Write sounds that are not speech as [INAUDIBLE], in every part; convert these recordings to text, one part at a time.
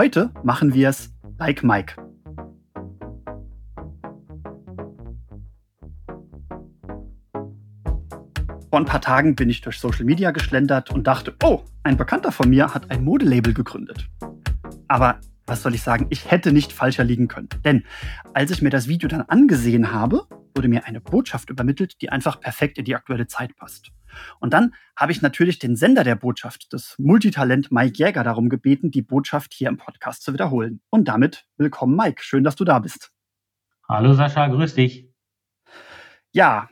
Heute machen wir es like Mike. Vor ein paar Tagen bin ich durch Social Media geschlendert und dachte, oh, ein Bekannter von mir hat ein Modelabel gegründet. Aber was soll ich sagen, ich hätte nicht falscher liegen können. Denn als ich mir das Video dann angesehen habe, wurde mir eine Botschaft übermittelt, die einfach perfekt in die aktuelle Zeit passt. Und dann habe ich natürlich den Sender der Botschaft, das Multitalent Mike Jäger, darum gebeten, die Botschaft hier im Podcast zu wiederholen. Und damit willkommen, Mike. Schön, dass du da bist. Hallo Sascha, grüß dich. Ja,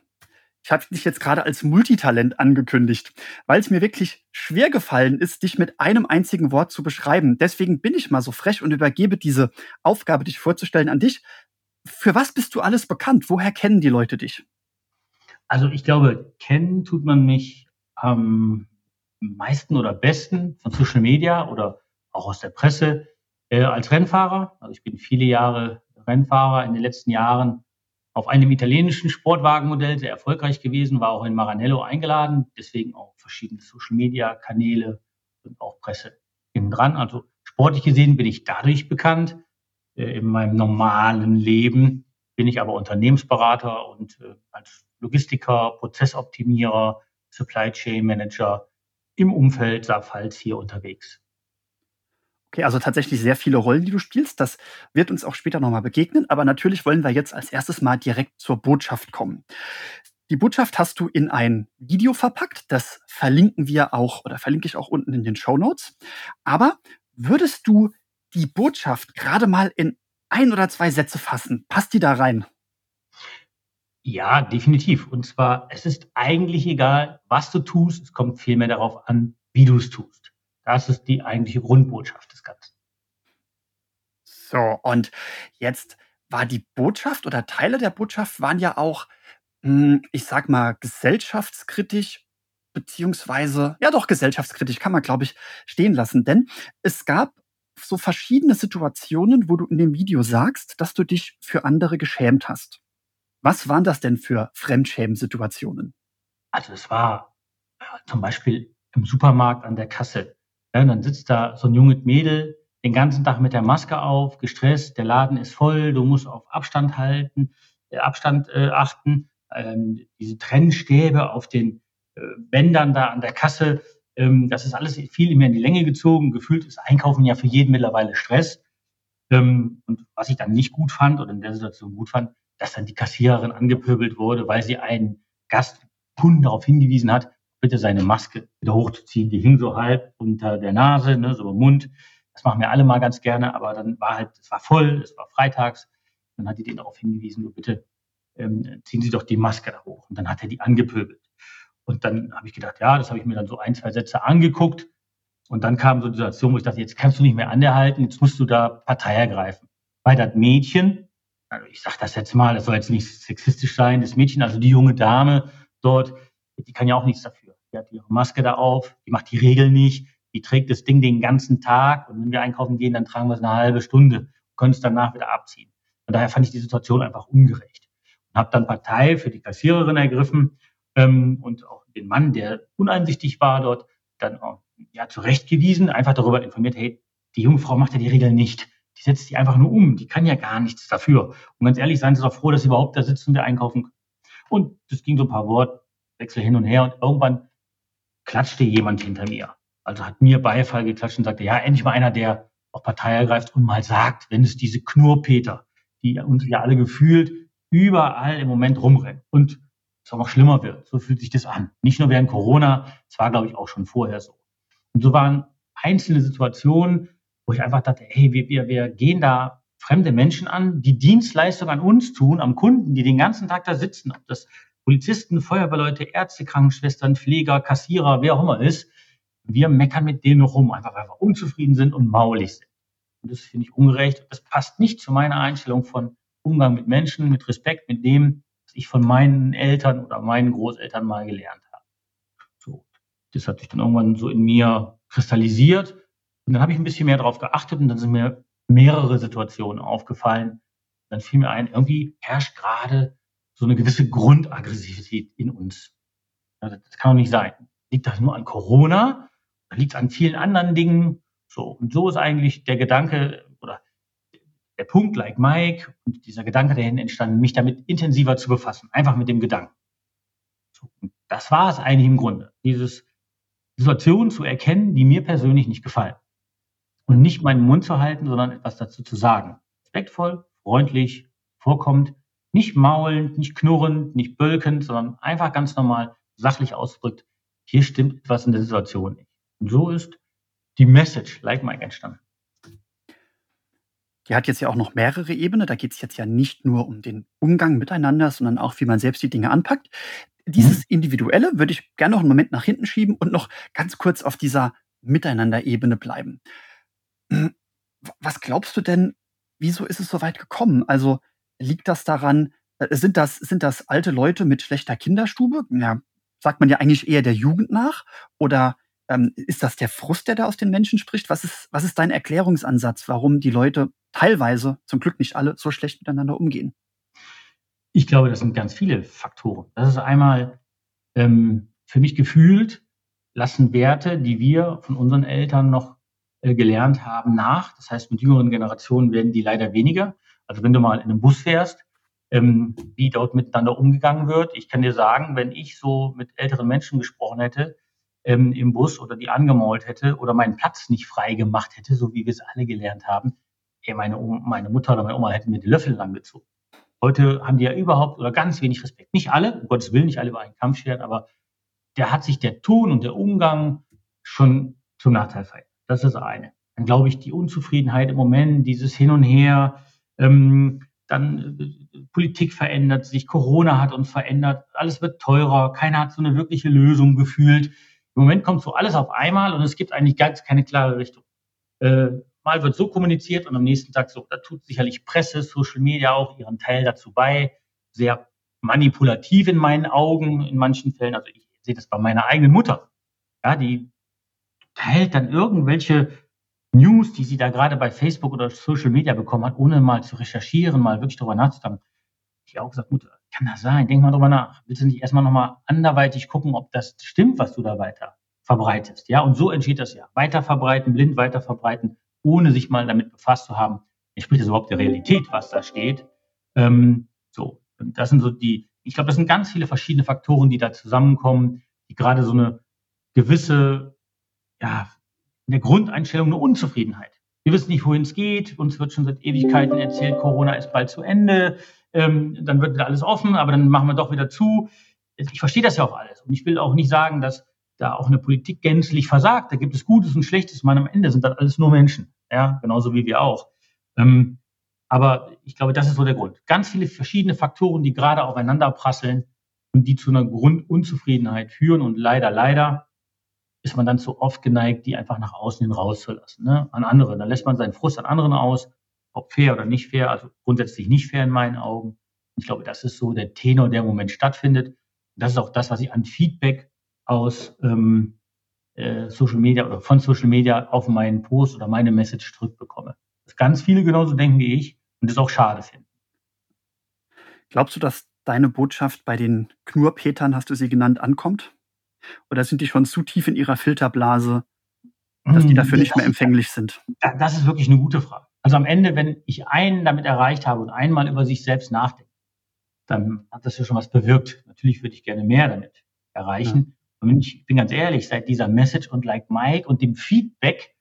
ich habe dich jetzt gerade als Multitalent angekündigt, weil es mir wirklich schwer gefallen ist, dich mit einem einzigen Wort zu beschreiben. Deswegen bin ich mal so frech und übergebe diese Aufgabe, dich vorzustellen, an dich. Für was bist du alles bekannt? Woher kennen die Leute dich? Also ich glaube, kennen tut man mich am meisten oder besten von Social Media oder auch aus der Presse äh, als Rennfahrer. Also ich bin viele Jahre Rennfahrer in den letzten Jahren auf einem italienischen Sportwagenmodell sehr erfolgreich gewesen, war auch in Maranello eingeladen, deswegen auch verschiedene Social Media Kanäle und auch Presse innen dran. Also sportlich gesehen bin ich dadurch bekannt. Äh, in meinem normalen Leben bin ich aber Unternehmensberater und äh, als Logistiker, Prozessoptimierer, Supply Chain Manager im Umfeld Saarpfalz hier unterwegs. Okay, also tatsächlich sehr viele Rollen, die du spielst. Das wird uns auch später nochmal begegnen. Aber natürlich wollen wir jetzt als erstes mal direkt zur Botschaft kommen. Die Botschaft hast du in ein Video verpackt. Das verlinken wir auch oder verlinke ich auch unten in den Show Notes. Aber würdest du die Botschaft gerade mal in ein oder zwei Sätze fassen? Passt die da rein? Ja, definitiv. Und zwar, es ist eigentlich egal, was du tust. Es kommt vielmehr darauf an, wie du es tust. Das ist die eigentliche Grundbotschaft des Ganzen. So, und jetzt war die Botschaft oder Teile der Botschaft waren ja auch, hm, ich sag mal, gesellschaftskritisch, beziehungsweise, ja doch, gesellschaftskritisch kann man, glaube ich, stehen lassen. Denn es gab so verschiedene Situationen, wo du in dem Video sagst, dass du dich für andere geschämt hast. Was waren das denn für Fremdschämen-Situationen? Also es war äh, zum Beispiel im Supermarkt an der Kasse. Ja, dann sitzt da so ein junges Mädel den ganzen Tag mit der Maske auf, gestresst, der Laden ist voll, du musst auf Abstand halten, äh, Abstand äh, achten, ähm, diese Trennstäbe auf den äh, Bändern da an der Kasse, ähm, das ist alles viel mehr in die Länge gezogen. Gefühlt ist Einkaufen ja für jeden mittlerweile Stress. Ähm, und was ich dann nicht gut fand oder in der Situation gut fand, dass dann die Kassiererin angepöbelt wurde, weil sie einen Gastkunden darauf hingewiesen hat, bitte seine Maske wieder hochzuziehen. Die hing so halb unter der Nase, ne, so im Mund. Das machen wir alle mal ganz gerne, aber dann war halt, es war voll, es war freitags. Dann hat die den darauf hingewiesen, so bitte ähm, ziehen Sie doch die Maske da hoch. Und dann hat er die angepöbelt. Und dann habe ich gedacht, ja, das habe ich mir dann so ein, zwei Sätze angeguckt. Und dann kam so die Situation, wo ich dachte, jetzt kannst du nicht mehr anhalten, jetzt musst du da Partei ergreifen. Weil das Mädchen, also ich sage das jetzt mal, das soll jetzt nicht sexistisch sein, das Mädchen, also die junge Dame dort, die kann ja auch nichts dafür. Die hat ihre Maske da auf, die macht die Regeln nicht, die trägt das Ding den ganzen Tag und wenn wir einkaufen gehen, dann tragen wir es eine halbe Stunde, können es danach wieder abziehen. Und daher fand ich die Situation einfach ungerecht. Und habe dann Partei für die Kassiererin ergriffen ähm, und auch den Mann, der uneinsichtig war dort, dann auch, ja, zurechtgewiesen, einfach darüber informiert, hey, die junge Frau macht ja die Regeln nicht. Die setzt die einfach nur um. Die kann ja gar nichts dafür. Und ganz ehrlich, seien Sie doch froh, dass Sie überhaupt da sitzen und wir einkaufen können. Und das ging so ein paar Wortwechsel hin und her und irgendwann klatschte jemand hinter mir. Also hat mir Beifall geklatscht und sagte, ja, endlich mal einer, der auch Partei ergreift und mal sagt, wenn es diese Knurrpeter, die uns ja alle gefühlt überall im Moment rumrennen und es auch noch schlimmer wird. So fühlt sich das an. Nicht nur während Corona, es war, glaube ich, auch schon vorher so. Und so waren einzelne Situationen, wo ich einfach dachte, hey, wir, wir, wir gehen da fremde Menschen an, die Dienstleistung an uns tun, am Kunden, die den ganzen Tag da sitzen, ob das Polizisten, Feuerwehrleute, Ärzte, Krankenschwestern, Pfleger, Kassierer, wer auch immer ist, wir meckern mit denen rum, einfach weil wir unzufrieden sind und maulig sind. Und das finde ich ungerecht. Das passt nicht zu meiner Einstellung von Umgang mit Menschen, mit Respekt, mit dem, was ich von meinen Eltern oder meinen Großeltern mal gelernt habe. So, das hat sich dann irgendwann so in mir kristallisiert. Und dann habe ich ein bisschen mehr darauf geachtet und dann sind mir mehrere Situationen aufgefallen. Dann fiel mir ein, irgendwie herrscht gerade so eine gewisse Grundaggressivität in uns. Das kann doch nicht sein. Liegt das nur an Corona? Liegt es an vielen anderen Dingen? So, und so ist eigentlich der Gedanke oder der Punkt, like Mike, und dieser Gedanke dahin entstanden, mich damit intensiver zu befassen, einfach mit dem Gedanken. So, das war es eigentlich im Grunde, dieses Situationen zu erkennen, die mir persönlich nicht gefallen. Und nicht meinen Mund zu halten, sondern etwas dazu zu sagen. Respektvoll, freundlich, vorkommt, nicht maulend, nicht knurrend, nicht bölkend, sondern einfach ganz normal sachlich ausdrückt, hier stimmt etwas in der Situation nicht. Und so ist die Message, like Mike, entstanden. Die hat jetzt ja auch noch mehrere Ebenen. Da geht es jetzt ja nicht nur um den Umgang miteinander, sondern auch, wie man selbst die Dinge anpackt. Dieses mhm. Individuelle würde ich gerne noch einen Moment nach hinten schieben und noch ganz kurz auf dieser Miteinander-Ebene bleiben. Was glaubst du denn, wieso ist es so weit gekommen? Also liegt das daran, äh, sind das, sind das alte Leute mit schlechter Kinderstube? Ja, sagt man ja eigentlich eher der Jugend nach? Oder ähm, ist das der Frust, der da aus den Menschen spricht? Was ist, was ist dein Erklärungsansatz, warum die Leute teilweise, zum Glück nicht alle, so schlecht miteinander umgehen? Ich glaube, das sind ganz viele Faktoren. Das ist einmal ähm, für mich gefühlt, lassen Werte, die wir von unseren Eltern noch gelernt haben, nach. Das heißt, mit jüngeren Generationen werden die leider weniger. Also wenn du mal in einem Bus fährst, ähm, wie dort miteinander umgegangen wird. Ich kann dir sagen, wenn ich so mit älteren Menschen gesprochen hätte ähm, im Bus oder die angemault hätte oder meinen Platz nicht frei gemacht hätte, so wie wir es alle gelernt haben, ey, meine, meine Mutter oder meine Oma hätten mir die Löffel langgezogen. Heute haben die ja überhaupt oder ganz wenig Respekt. Nicht alle, um Gottes Willen, nicht alle über einen Kampf scheren, aber der hat sich der Ton und der Umgang schon zum Nachteil verändert. Das ist das eine. Dann glaube ich, die Unzufriedenheit im Moment, dieses Hin und Her, ähm, dann äh, Politik verändert sich, Corona hat uns verändert, alles wird teurer, keiner hat so eine wirkliche Lösung gefühlt. Im Moment kommt so alles auf einmal und es gibt eigentlich ganz keine klare Richtung. Äh, mal wird so kommuniziert und am nächsten Tag so. Da tut sicherlich Presse, Social Media auch ihren Teil dazu bei. Sehr manipulativ in meinen Augen in manchen Fällen. Also ich sehe das bei meiner eigenen Mutter. Ja, die teilt dann irgendwelche News, die sie da gerade bei Facebook oder Social Media bekommen hat, ohne mal zu recherchieren, mal wirklich darüber nachzudenken. Ich auch gesagt, Mutter, kann das sein? Denk mal drüber nach. Willst du nicht erstmal nochmal anderweitig gucken, ob das stimmt, was du da weiter verbreitest? Ja, und so entsteht das ja. Weiter verbreiten, blind weiter verbreiten, ohne sich mal damit befasst zu haben, entspricht das überhaupt der Realität, was da steht? Ähm, so, das sind so die, ich glaube, das sind ganz viele verschiedene Faktoren, die da zusammenkommen, die gerade so eine gewisse ja, in der Grundeinstellung eine Unzufriedenheit. Wir wissen nicht, wohin es geht. Uns wird schon seit Ewigkeiten erzählt, Corona ist bald zu Ende. Ähm, dann wird wieder alles offen, aber dann machen wir doch wieder zu. Ich verstehe das ja auch alles. Und ich will auch nicht sagen, dass da auch eine Politik gänzlich versagt. Da gibt es Gutes und Schlechtes. Man am Ende sind das alles nur Menschen. Ja, genauso wie wir auch. Ähm, aber ich glaube, das ist so der Grund. Ganz viele verschiedene Faktoren, die gerade aufeinander prasseln und die zu einer Grundunzufriedenheit führen und leider, leider ist man dann zu oft geneigt, die einfach nach außen hin rauszulassen, ne? an andere. Dann lässt man seinen Frust an anderen aus, ob fair oder nicht fair, also grundsätzlich nicht fair in meinen Augen. Ich glaube, das ist so der Tenor, der im Moment stattfindet. Das ist auch das, was ich an Feedback aus ähm, äh, Social Media oder von Social Media auf meinen Post oder meine Message zurückbekomme. Dass ganz viele genauso denken wie ich und das auch schade finden. Glaubst du, dass deine Botschaft bei den Knurpetern, hast du sie genannt, ankommt? Oder sind die schon zu tief in ihrer Filterblase, dass die hm, dafür nicht mehr empfänglich sind? Das ist wirklich eine gute Frage. Also am Ende, wenn ich einen damit erreicht habe und einmal über sich selbst nachdenke, dann hat das ja schon was bewirkt. Natürlich würde ich gerne mehr damit erreichen. Ja. Und ich bin ganz ehrlich, seit dieser Message und Like Mike und dem Feedback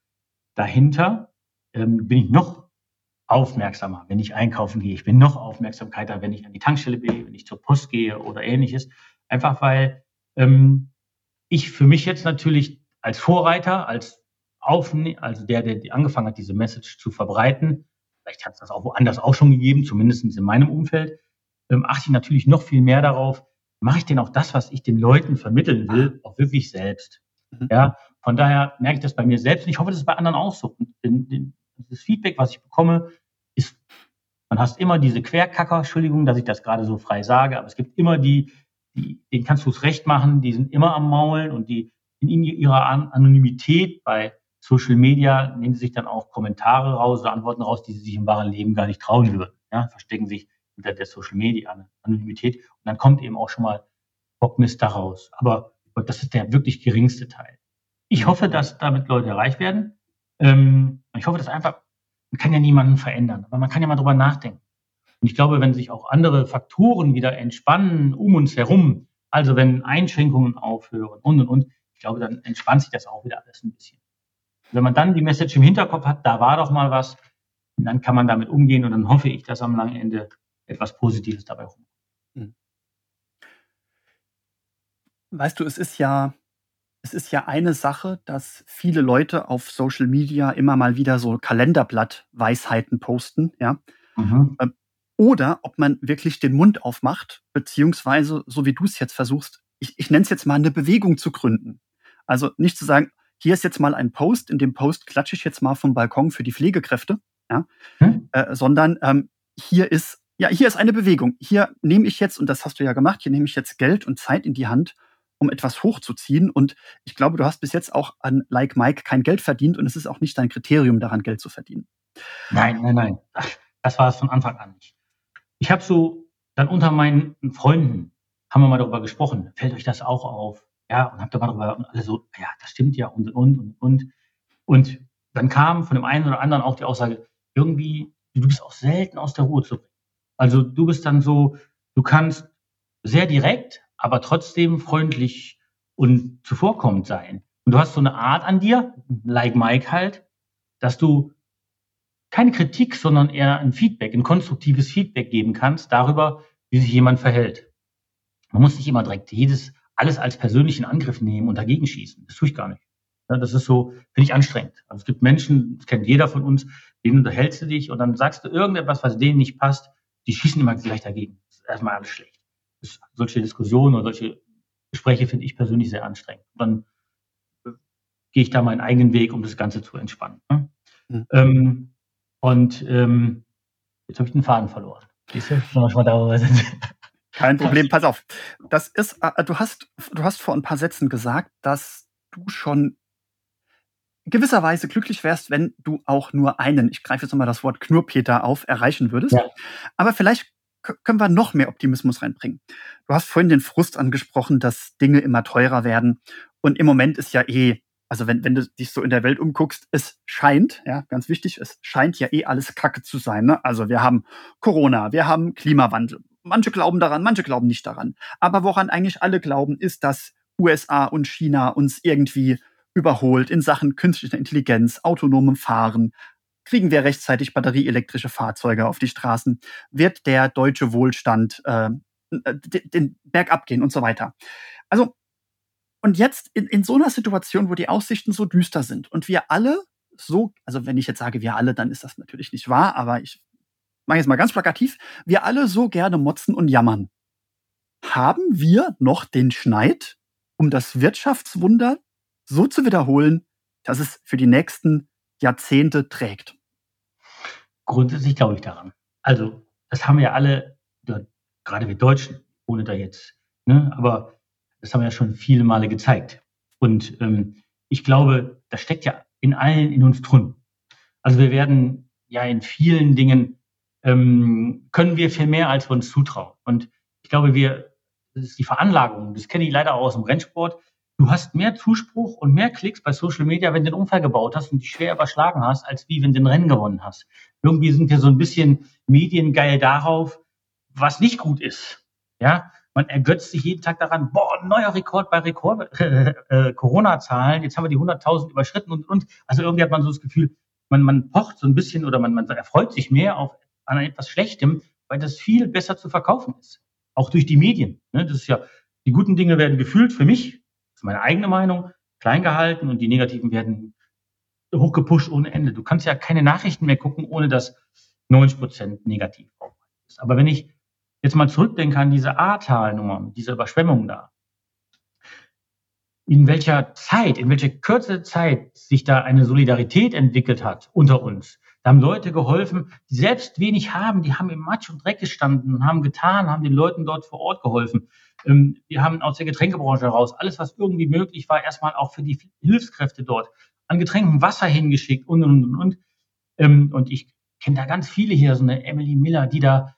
dahinter ähm, bin ich noch aufmerksamer, wenn ich einkaufen gehe. Ich bin noch aufmerksamkeiter, wenn ich an die Tankstelle gehe, wenn ich zur Post gehe oder ähnliches. Einfach weil ähm, ich für mich jetzt natürlich als Vorreiter, als Aufne also der, der angefangen hat, diese Message zu verbreiten, vielleicht hat es das auch woanders auch schon gegeben, zumindest in meinem Umfeld, ähm, achte ich natürlich noch viel mehr darauf, mache ich denn auch das, was ich den Leuten vermitteln will, auch wirklich selbst. Mhm. Ja, von daher merke ich das bei mir selbst und ich hoffe, das ist bei anderen auch so. Und das Feedback, was ich bekomme, ist, man hast immer diese Querkacker, Entschuldigung, dass ich das gerade so frei sage, aber es gibt immer die, die, denen kannst du es recht machen, die sind immer am Maulen und die in ihrer Anonymität bei Social Media nehmen sie sich dann auch Kommentare raus oder Antworten raus, die sie sich im wahren Leben gar nicht trauen würden. Ja, verstecken sich hinter der Social Media Anonymität und dann kommt eben auch schon mal Bockmist daraus. Aber das ist der wirklich geringste Teil. Ich hoffe, dass damit Leute erreicht werden. Ähm, ich hoffe, dass einfach, man kann ja niemanden verändern, aber man kann ja mal drüber nachdenken. Und ich glaube, wenn sich auch andere Faktoren wieder entspannen um uns herum, also wenn Einschränkungen aufhören und und und, ich glaube, dann entspannt sich das auch wieder alles ein bisschen. Wenn man dann die Message im Hinterkopf hat, da war doch mal was, dann kann man damit umgehen und dann hoffe ich, dass am langen Ende etwas Positives dabei rumkommt. Hm. Weißt du, es ist ja, es ist ja eine Sache, dass viele Leute auf Social Media immer mal wieder so Kalenderblatt-Weisheiten posten, ja. Mhm. Oder ob man wirklich den Mund aufmacht, beziehungsweise, so wie du es jetzt versuchst, ich, ich nenne es jetzt mal eine Bewegung zu gründen. Also nicht zu sagen, hier ist jetzt mal ein Post, in dem Post klatsche ich jetzt mal vom Balkon für die Pflegekräfte, ja, hm? äh, sondern ähm, hier ist, ja, hier ist eine Bewegung. Hier nehme ich jetzt, und das hast du ja gemacht, hier nehme ich jetzt Geld und Zeit in die Hand, um etwas hochzuziehen. Und ich glaube, du hast bis jetzt auch an Like Mike kein Geld verdient und es ist auch nicht dein Kriterium, daran Geld zu verdienen. Nein, nein, nein. Das war es von Anfang an nicht. Ich habe so dann unter meinen Freunden haben wir mal darüber gesprochen. Fällt euch das auch auf? Ja, und habt da mal darüber und alle so, ja, das stimmt ja und und und und. Und dann kam von dem einen oder anderen auch die Aussage, irgendwie, du bist auch selten aus der Ruhe zu bringen. Also du bist dann so, du kannst sehr direkt, aber trotzdem freundlich und zuvorkommend sein. Und du hast so eine Art an dir, like Mike halt, dass du keine Kritik, sondern eher ein Feedback, ein konstruktives Feedback geben kannst darüber, wie sich jemand verhält. Man muss nicht immer direkt jedes, alles als persönlichen Angriff nehmen und dagegen schießen. Das tue ich gar nicht. Ja, das ist so, finde ich anstrengend. Also es gibt Menschen, das kennt jeder von uns, denen unterhältst du dich und dann sagst du irgendetwas, was denen nicht passt, die schießen immer gleich dagegen. Das ist erstmal alles schlecht. Das, solche Diskussionen oder solche Gespräche finde ich persönlich sehr anstrengend. Und dann äh, gehe ich da meinen eigenen Weg, um das Ganze zu entspannen. Ne? Mhm. Ähm, und ähm, jetzt habe ich den Faden verloren. Siehst du? Kein [LAUGHS] Problem, pass auf. Das ist, äh, du hast, du hast vor ein paar Sätzen gesagt, dass du schon gewisserweise glücklich wärst, wenn du auch nur einen, ich greife jetzt nochmal das Wort Knurpeter auf, erreichen würdest. Ja. Aber vielleicht können wir noch mehr Optimismus reinbringen. Du hast vorhin den Frust angesprochen, dass Dinge immer teurer werden. Und im Moment ist ja eh, also wenn, wenn du dich so in der Welt umguckst, es scheint, ja, ganz wichtig, es scheint ja eh alles Kacke zu sein. Ne? Also wir haben Corona, wir haben Klimawandel. Manche glauben daran, manche glauben nicht daran. Aber woran eigentlich alle glauben, ist, dass USA und China uns irgendwie überholt in Sachen künstlicher Intelligenz, autonomem Fahren. Kriegen wir rechtzeitig batterieelektrische Fahrzeuge auf die Straßen? Wird der deutsche Wohlstand äh, den Berg abgehen und so weiter? Also, und jetzt in, in so einer Situation, wo die Aussichten so düster sind und wir alle so, also wenn ich jetzt sage wir alle, dann ist das natürlich nicht wahr, aber ich mache jetzt mal ganz plakativ, wir alle so gerne motzen und jammern. Haben wir noch den Schneid, um das Wirtschaftswunder so zu wiederholen, dass es für die nächsten Jahrzehnte trägt? Grundsätzlich glaube ich daran. Also, das haben wir alle, gerade wir Deutschen, ohne da jetzt, ne, aber das haben wir ja schon viele Male gezeigt. Und ähm, ich glaube, das steckt ja in allen in uns drin. Also wir werden ja in vielen Dingen ähm, können wir viel mehr, als wir uns zutrauen. Und ich glaube, wir, das ist die Veranlagung, das kenne ich leider auch aus dem Rennsport, du hast mehr Zuspruch und mehr Klicks bei Social Media, wenn du den Unfall gebaut hast und dich schwer überschlagen hast, als wie wenn du den Rennen gewonnen hast. Irgendwie sind wir so ein bisschen mediengeil darauf, was nicht gut ist. Ja, man ergötzt sich jeden Tag daran, boah, neuer Rekord bei Rekord, [LAUGHS] äh, äh, Corona-Zahlen, jetzt haben wir die 100.000 überschritten und, und. Also irgendwie hat man so das Gefühl, man, man pocht so ein bisschen oder man, man erfreut sich mehr auf, an etwas Schlechtem, weil das viel besser zu verkaufen ist. Auch durch die Medien. Ne? Das ist ja, die guten Dinge werden gefühlt für mich ist meine eigene Meinung, klein gehalten und die negativen werden hochgepusht ohne Ende. Du kannst ja keine Nachrichten mehr gucken, ohne dass 90 Prozent negativ ist. Aber wenn ich jetzt mal zurückdenke an diese Ahrtal-Nummer, diese Überschwemmung da, in welcher Zeit, in welcher Kürze Zeit sich da eine Solidarität entwickelt hat unter uns. Da haben Leute geholfen, die selbst wenig haben, die haben im Matsch und Dreck gestanden, haben getan, haben den Leuten dort vor Ort geholfen. Ähm, wir haben aus der Getränkebranche heraus alles, was irgendwie möglich war, erstmal auch für die Hilfskräfte dort an Getränken Wasser hingeschickt und, und, und, und. Ähm, und ich kenne da ganz viele hier, so eine Emily Miller, die da,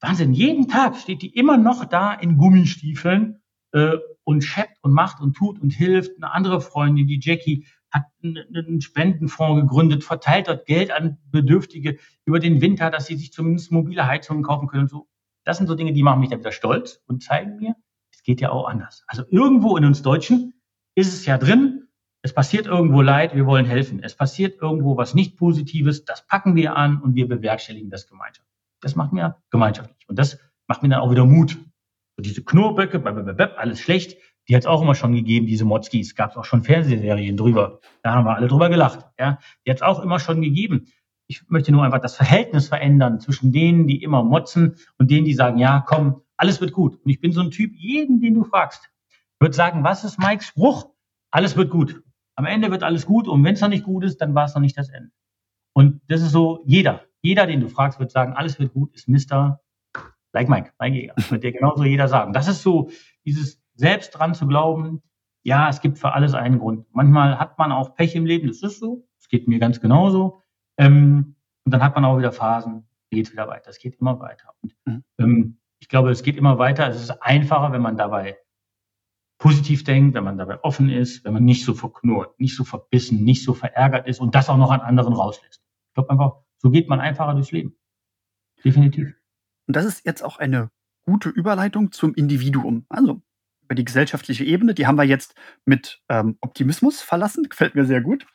Wahnsinn, jeden Tag steht die immer noch da in Gummistiefeln äh, und scheppt und macht und tut und hilft. Eine andere Freundin, die Jackie, hat einen Spendenfonds gegründet, verteilt dort Geld an Bedürftige über den Winter, dass sie sich zumindest mobile Heizungen kaufen können und so. Das sind so Dinge, die machen mich dann wieder stolz und zeigen mir, es geht ja auch anders. Also irgendwo in uns Deutschen ist es ja drin, es passiert irgendwo Leid, wir wollen helfen. Es passiert irgendwo was nicht Positives, das packen wir an und wir bewerkstelligen das gemeinschaftlich. Das macht mir gemeinschaftlich. Und das macht mir dann auch wieder Mut. So diese Knurrböcke, alles schlecht, die hat es auch immer schon gegeben, diese Motzkis. Gab es auch schon Fernsehserien drüber. Da haben wir alle drüber gelacht. Ja, die hat es auch immer schon gegeben. Ich möchte nur einfach das Verhältnis verändern zwischen denen, die immer motzen und denen, die sagen, ja, komm, alles wird gut. Und ich bin so ein Typ, jeden, den du fragst, wird sagen, was ist Mikes Spruch? Alles wird gut. Am Ende wird alles gut und wenn es noch nicht gut ist, dann war es noch nicht das Ende. Und das ist so, jeder, jeder, den du fragst, wird sagen, alles wird gut, ist Mister, like Mike, Mike Jäger. Das wird dir genauso jeder sagen. Das ist so dieses selbst dran zu glauben, ja, es gibt für alles einen Grund. Manchmal hat man auch Pech im Leben, das ist so, es geht mir ganz genauso. Ähm, und dann hat man auch wieder Phasen, geht wieder weiter. Es geht immer weiter. Und mhm. ähm, ich glaube, es geht immer weiter. Es ist einfacher, wenn man dabei positiv denkt, wenn man dabei offen ist, wenn man nicht so verknurrt, nicht so verbissen, nicht so verärgert ist und das auch noch an anderen rauslässt. Ich glaube einfach, so geht man einfacher durchs Leben. Definitiv. Und das ist jetzt auch eine gute Überleitung zum Individuum. Also über die gesellschaftliche Ebene, die haben wir jetzt mit ähm, Optimismus verlassen, [LAUGHS] gefällt mir sehr gut.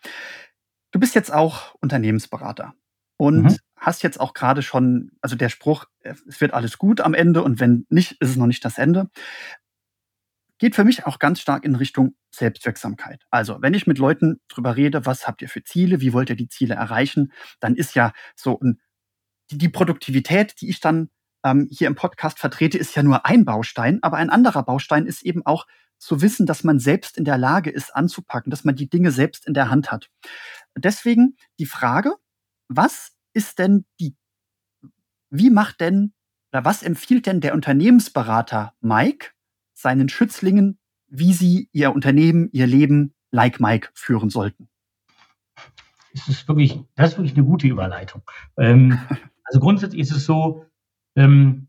Du bist jetzt auch Unternehmensberater und mhm. hast jetzt auch gerade schon, also der Spruch, es wird alles gut am Ende und wenn nicht, ist es noch nicht das Ende geht für mich auch ganz stark in Richtung Selbstwirksamkeit. Also, wenn ich mit Leuten drüber rede, was habt ihr für Ziele, wie wollt ihr die Ziele erreichen, dann ist ja so ein, die, die Produktivität, die ich dann ähm, hier im Podcast vertrete, ist ja nur ein Baustein, aber ein anderer Baustein ist eben auch zu wissen, dass man selbst in der Lage ist, anzupacken, dass man die Dinge selbst in der Hand hat. Deswegen die Frage, was ist denn die, wie macht denn oder was empfiehlt denn der Unternehmensberater Mike, seinen Schützlingen, wie sie ihr Unternehmen, ihr Leben like Mike führen sollten. Das ist wirklich, das ist wirklich eine gute Überleitung. Ähm, [LAUGHS] also grundsätzlich ist es so, ähm,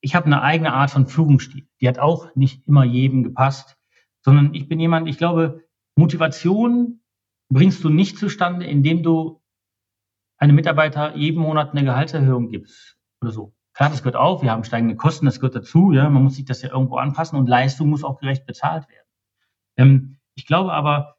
ich habe eine eigene Art von Führungsstil. Die hat auch nicht immer jedem gepasst, sondern ich bin jemand, ich glaube, Motivation bringst du nicht zustande, indem du einem Mitarbeiter jeden Monat eine Gehaltserhöhung gibst oder so. Klar, das gehört auch. Wir haben steigende Kosten, das gehört dazu. Ja, man muss sich das ja irgendwo anpassen und Leistung muss auch gerecht bezahlt werden. Ähm, ich glaube aber,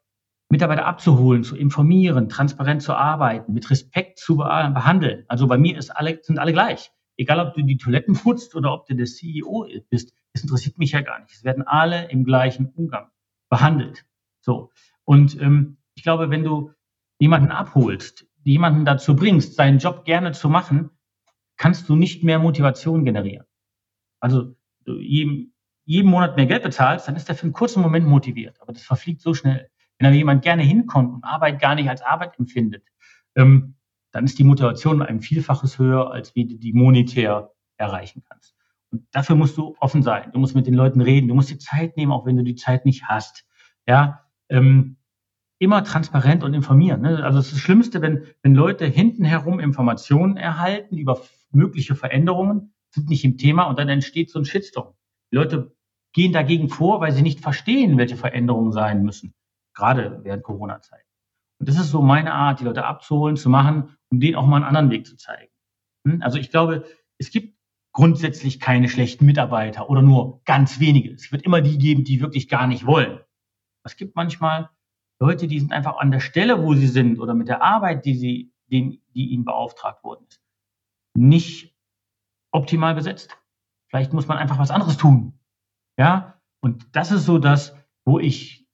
Mitarbeiter abzuholen, zu informieren, transparent zu arbeiten, mit Respekt zu behandeln. Also bei mir ist alle, sind alle gleich. Egal, ob du die Toiletten putzt oder ob du der CEO bist, das interessiert mich ja gar nicht. Es werden alle im gleichen Umgang behandelt. So. Und ähm, ich glaube, wenn du jemanden abholst, jemanden dazu bringst, seinen Job gerne zu machen, kannst du nicht mehr Motivation generieren. Also jedem, jeden Monat mehr Geld bezahlst, dann ist er für einen kurzen Moment motiviert. Aber das verfliegt so schnell. Wenn aber jemand gerne hinkommt und Arbeit gar nicht als Arbeit empfindet, ähm, dann ist die Motivation ein Vielfaches höher, als wie du die monetär erreichen kannst. Und dafür musst du offen sein. Du musst mit den Leuten reden. Du musst die Zeit nehmen, auch wenn du die Zeit nicht hast. Ja, ähm, immer transparent und informieren. Ne? Also das, ist das Schlimmste, wenn, wenn Leute hinten herum Informationen erhalten über mögliche Veränderungen, sind nicht im Thema und dann entsteht so ein Shitstorm. Die Leute gehen dagegen vor, weil sie nicht verstehen, welche Veränderungen sein müssen, gerade während Corona-Zeit. Und das ist so meine Art, die Leute abzuholen, zu machen, um denen auch mal einen anderen Weg zu zeigen. Hm? Also ich glaube, es gibt grundsätzlich keine schlechten Mitarbeiter oder nur ganz wenige. Es wird immer die geben, die wirklich gar nicht wollen. Es gibt manchmal Leute, die sind einfach an der Stelle, wo sie sind oder mit der Arbeit, die sie, die, die ihnen beauftragt worden ist, nicht optimal besetzt. Vielleicht muss man einfach was anderes tun. Ja, und das ist so das, wo ich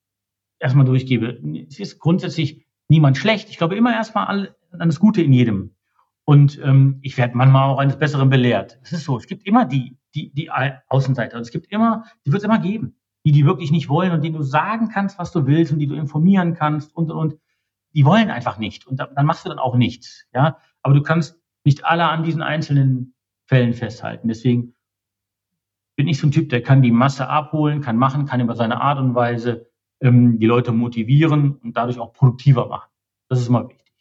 erstmal durchgebe. Es ist grundsätzlich niemand schlecht. Ich glaube immer erstmal an das Gute in jedem. Und ähm, ich werde manchmal auch eines Besseren belehrt. Es ist so, es gibt immer die, die, die Außenseiter. Es gibt immer, die wird es immer geben. Die, die wirklich nicht wollen und denen du sagen kannst, was du willst und die du informieren kannst und, und, und. Die wollen einfach nicht. Und dann machst du dann auch nichts. Ja, aber du kannst nicht alle an diesen einzelnen Fällen festhalten. Deswegen bin ich so ein Typ, der kann die Masse abholen, kann machen, kann über seine Art und Weise ähm, die Leute motivieren und dadurch auch produktiver machen. Das ist immer wichtig.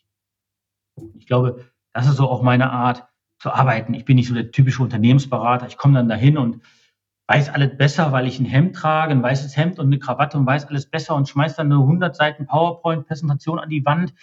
Ich glaube, das ist so auch meine Art zu arbeiten. Ich bin nicht so der typische Unternehmensberater. Ich komme dann dahin und weiß alles besser, weil ich ein Hemd trage, ein weißes Hemd und eine Krawatte und weiß alles besser und schmeiß dann eine 100 Seiten PowerPoint-Präsentation an die Wand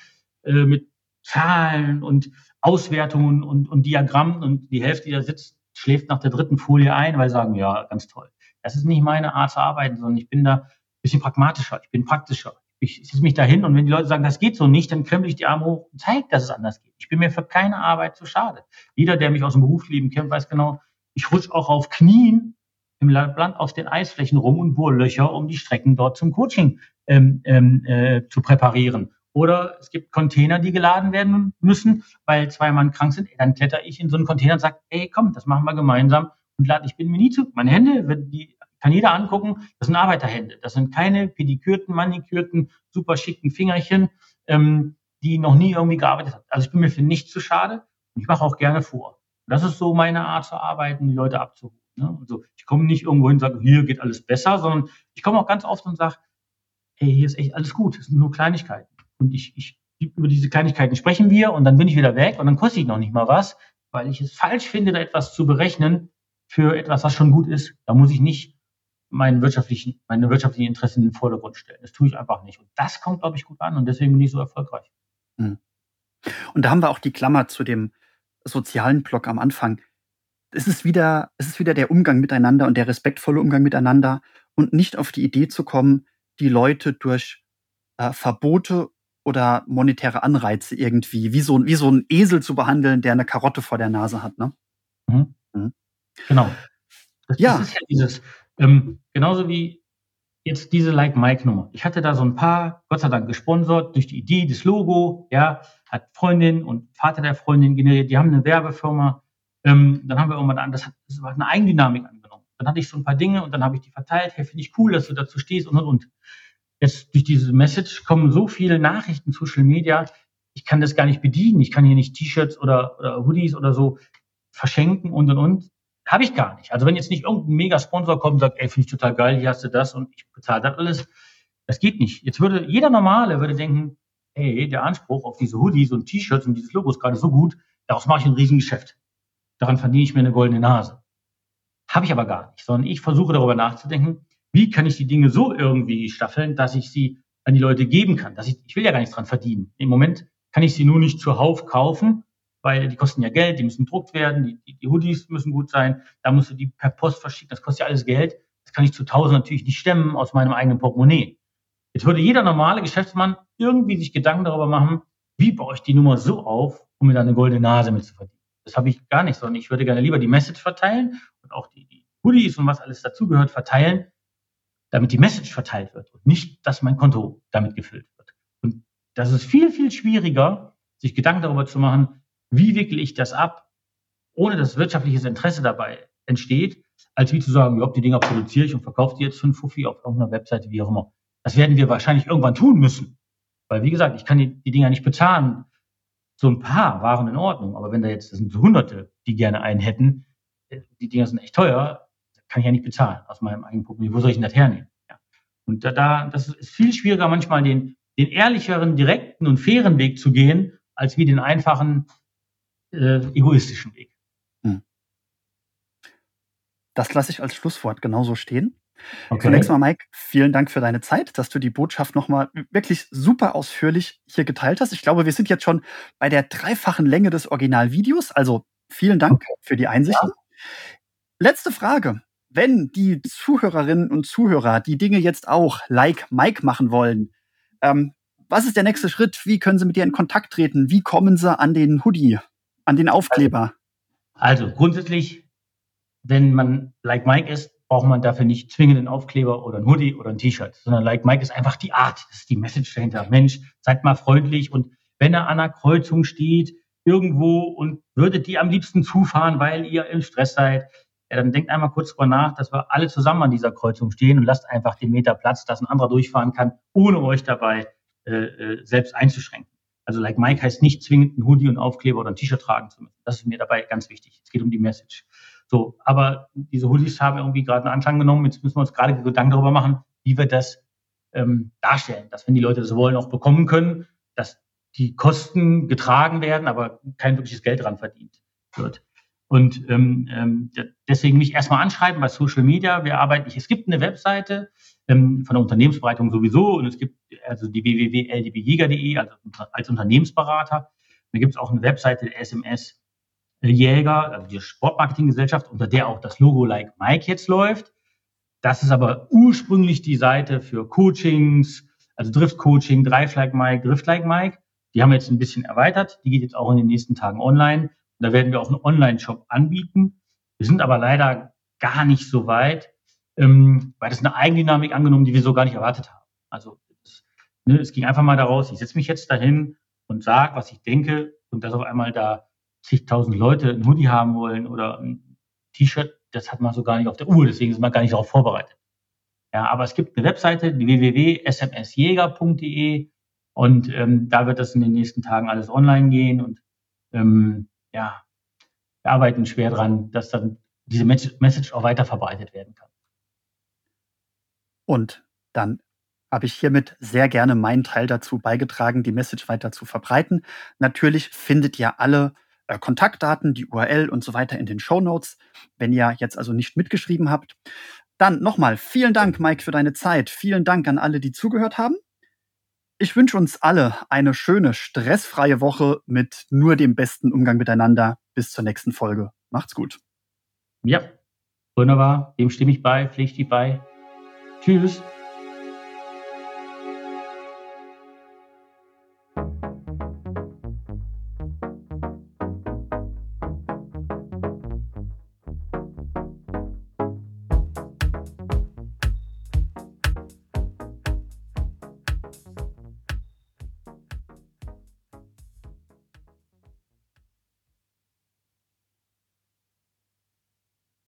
äh, mit Zahlen und Auswertungen und, und Diagrammen und die Hälfte, die da sitzt, schläft nach der dritten Folie ein, weil sie sagen, ja, ganz toll. Das ist nicht meine Art zu arbeiten, sondern ich bin da ein bisschen pragmatischer, ich bin praktischer. Ich setze mich dahin und wenn die Leute sagen, das geht so nicht, dann krempel ich die Arme hoch und zeige, dass es anders geht. Ich bin mir für keine Arbeit zu schade. Jeder, der mich aus dem Berufsleben kennt, weiß genau, ich rutsche auch auf Knien im Land auf den Eisflächen rum und bohre Löcher, um die Strecken dort zum Coaching ähm, ähm, äh, zu präparieren. Oder es gibt Container, die geladen werden müssen, weil zwei Mann krank sind. Dann kletter ich in so einen Container und sage, ey, komm, das machen wir gemeinsam. Und lade, ich bin mir nie zu. Meine Hände, die kann jeder angucken, das sind Arbeiterhände. Das sind keine pedikürten, manikürten, super schicken Fingerchen, ähm, die noch nie irgendwie gearbeitet haben. Also ich bin mir für nichts zu schade und ich mache auch gerne vor. Und das ist so meine Art zu arbeiten, die Leute abzuholen. Ne? Also ich komme nicht irgendwo hin und sage, hier geht alles besser, sondern ich komme auch ganz oft und sage, hey, hier ist echt alles gut, es sind nur Kleinigkeiten. Und ich, ich, über diese Kleinigkeiten sprechen wir und dann bin ich wieder weg und dann kostet ich noch nicht mal was, weil ich es falsch finde, da etwas zu berechnen für etwas, was schon gut ist. Da muss ich nicht meinen wirtschaftlichen, meine wirtschaftlichen Interessen in den Vordergrund stellen. Das tue ich einfach nicht. Und das kommt, glaube ich, gut an und deswegen bin ich so erfolgreich. Hm. Und da haben wir auch die Klammer zu dem sozialen Block am Anfang. Es ist wieder, es ist wieder der Umgang miteinander und der respektvolle Umgang miteinander und nicht auf die Idee zu kommen, die Leute durch äh, Verbote oder monetäre Anreize irgendwie, wie so, wie so ein Esel zu behandeln, der eine Karotte vor der Nase hat, ne? Mhm. Mhm. Genau. Das, ja. das ist ja dieses, ähm, genauso wie jetzt diese Like Mike Nummer. Ich hatte da so ein paar, Gott sei Dank, gesponsert durch die Idee, das Logo, ja, hat Freundin und Vater der Freundin generiert. Die haben eine Werbefirma. Ähm, dann haben wir irgendwann an, das hat, das hat eine Eigendynamik angenommen. Dann hatte ich so ein paar Dinge und dann habe ich die verteilt. Hey, finde ich cool, dass du dazu stehst und und und jetzt durch diese Message kommen so viele Nachrichten, Social Media, ich kann das gar nicht bedienen. Ich kann hier nicht T-Shirts oder, oder Hoodies oder so verschenken und und und. Habe ich gar nicht. Also wenn jetzt nicht irgendein Mega-Sponsor kommt und sagt, ey, finde ich total geil, hier hast du das und ich bezahle das alles, das geht nicht. Jetzt würde jeder Normale würde denken, hey, der Anspruch auf diese Hoodies und T-Shirts und dieses Logo ist gerade so gut, daraus mache ich ein Riesengeschäft. Daran verdiene ich mir eine goldene Nase. Habe ich aber gar nicht, sondern ich versuche darüber nachzudenken, wie kann ich die Dinge so irgendwie staffeln, dass ich sie an die Leute geben kann. Dass ich, ich will ja gar nichts dran verdienen. Im Moment kann ich sie nur nicht zuhauf kaufen, weil die kosten ja Geld, die müssen gedruckt werden, die, die, die Hoodies müssen gut sein, da musst du die per Post verschicken, das kostet ja alles Geld. Das kann ich zu tausend natürlich nicht stemmen aus meinem eigenen Portemonnaie. Jetzt würde jeder normale Geschäftsmann irgendwie sich Gedanken darüber machen, wie baue ich die Nummer so auf, um mir da eine goldene Nase mit zu verdienen. Das habe ich gar nicht, sondern ich würde gerne lieber die Message verteilen und auch die, die Hoodies und was alles dazugehört verteilen, damit die Message verteilt wird und nicht, dass mein Konto damit gefüllt wird. Und das ist viel, viel schwieriger, sich Gedanken darüber zu machen, wie wickle ich das ab, ohne dass wirtschaftliches Interesse dabei entsteht, als wie zu sagen, ja, die Dinger produziere ich und verkaufe die jetzt für einen Fuffi auf irgendeiner Webseite, wie auch immer. Das werden wir wahrscheinlich irgendwann tun müssen. Weil, wie gesagt, ich kann die, die Dinger nicht bezahlen. So ein paar waren in Ordnung. Aber wenn da jetzt, das sind so Hunderte, die gerne einen hätten, äh, die Dinger sind echt teuer, kann ich ja nicht bezahlen aus meinem eigenen Portemonnaie. Wo soll ich denn das hernehmen? Ja. Und da, da, das ist viel schwieriger, manchmal den, den ehrlicheren, direkten und fairen Weg zu gehen, als wie den einfachen, äh, egoistischen Weg. Hm. Das lasse ich als Schlusswort genauso stehen. Okay. Zunächst mal, Mike, vielen Dank für deine Zeit, dass du die Botschaft nochmal wirklich super ausführlich hier geteilt hast. Ich glaube, wir sind jetzt schon bei der dreifachen Länge des Originalvideos. Also vielen Dank okay. für die Einsichten. Ja. Letzte Frage wenn die Zuhörerinnen und Zuhörer die Dinge jetzt auch like Mike machen wollen, ähm, was ist der nächste Schritt? Wie können sie mit dir in Kontakt treten? Wie kommen sie an den Hoodie, an den Aufkleber? Also, also grundsätzlich, wenn man like Mike ist, braucht man dafür nicht zwingend einen Aufkleber oder ein Hoodie oder ein T-Shirt, sondern like Mike ist einfach die Art, das ist die Message dahinter. Mensch, seid mal freundlich und wenn er an einer Kreuzung steht, irgendwo und würdet die am liebsten zufahren, weil ihr im Stress seid, ja, dann denkt einmal kurz drüber nach, dass wir alle zusammen an dieser Kreuzung stehen und lasst einfach den Meter Platz, dass ein anderer durchfahren kann, ohne euch dabei äh, äh, selbst einzuschränken. Also like Mike heißt nicht zwingend ein Hoodie und Aufkleber oder ein T-Shirt tragen zu müssen. Das ist mir dabei ganz wichtig. Es geht um die Message. So, aber diese Hoodies haben irgendwie gerade einen Anfang genommen. Jetzt müssen wir uns gerade Gedanken darüber machen, wie wir das ähm, darstellen, dass wenn die Leute das wollen, auch bekommen können, dass die Kosten getragen werden, aber kein wirkliches Geld dran verdient wird. Und ähm, ähm, deswegen mich erstmal anschreiben bei Social Media. Wir arbeiten, es gibt eine Webseite ähm, von der Unternehmensberatung sowieso und es gibt also die www.ldbjäger.de also als Unternehmensberater. Da gibt es auch eine Webseite der SMS Jäger, also die Sportmarketinggesellschaft, unter der auch das Logo Like Mike jetzt läuft. Das ist aber ursprünglich die Seite für Coachings, also Drift Coaching, Drive Like Mike, Drift Like Mike. Die haben wir jetzt ein bisschen erweitert. Die geht jetzt auch in den nächsten Tagen online. Und da werden wir auch einen Online-Shop anbieten. Wir sind aber leider gar nicht so weit, ähm, weil das eine Eigendynamik angenommen, die wir so gar nicht erwartet haben. Also es, ne, es ging einfach mal daraus, ich setze mich jetzt dahin und sage, was ich denke und dass auf einmal da zigtausend Leute ein Hoodie haben wollen oder ein T-Shirt, das hat man so gar nicht auf der Uhr, deswegen ist man gar nicht darauf vorbereitet. Ja, aber es gibt eine Webseite, www.smsjäger.de und ähm, da wird das in den nächsten Tagen alles online gehen und ähm, ja, wir arbeiten schwer dran, dass dann diese Message auch weiter verbreitet werden kann. Und dann habe ich hiermit sehr gerne meinen Teil dazu beigetragen, die Message weiter zu verbreiten. Natürlich findet ihr alle äh, Kontaktdaten, die URL und so weiter in den Show Notes, wenn ihr jetzt also nicht mitgeschrieben habt. Dann nochmal vielen Dank, Mike, für deine Zeit. Vielen Dank an alle, die zugehört haben. Ich wünsche uns alle eine schöne, stressfreie Woche mit nur dem besten Umgang miteinander. Bis zur nächsten Folge. Macht's gut. Ja, wunderbar. Dem stimme ich bei, pflichte ich bei. Tschüss.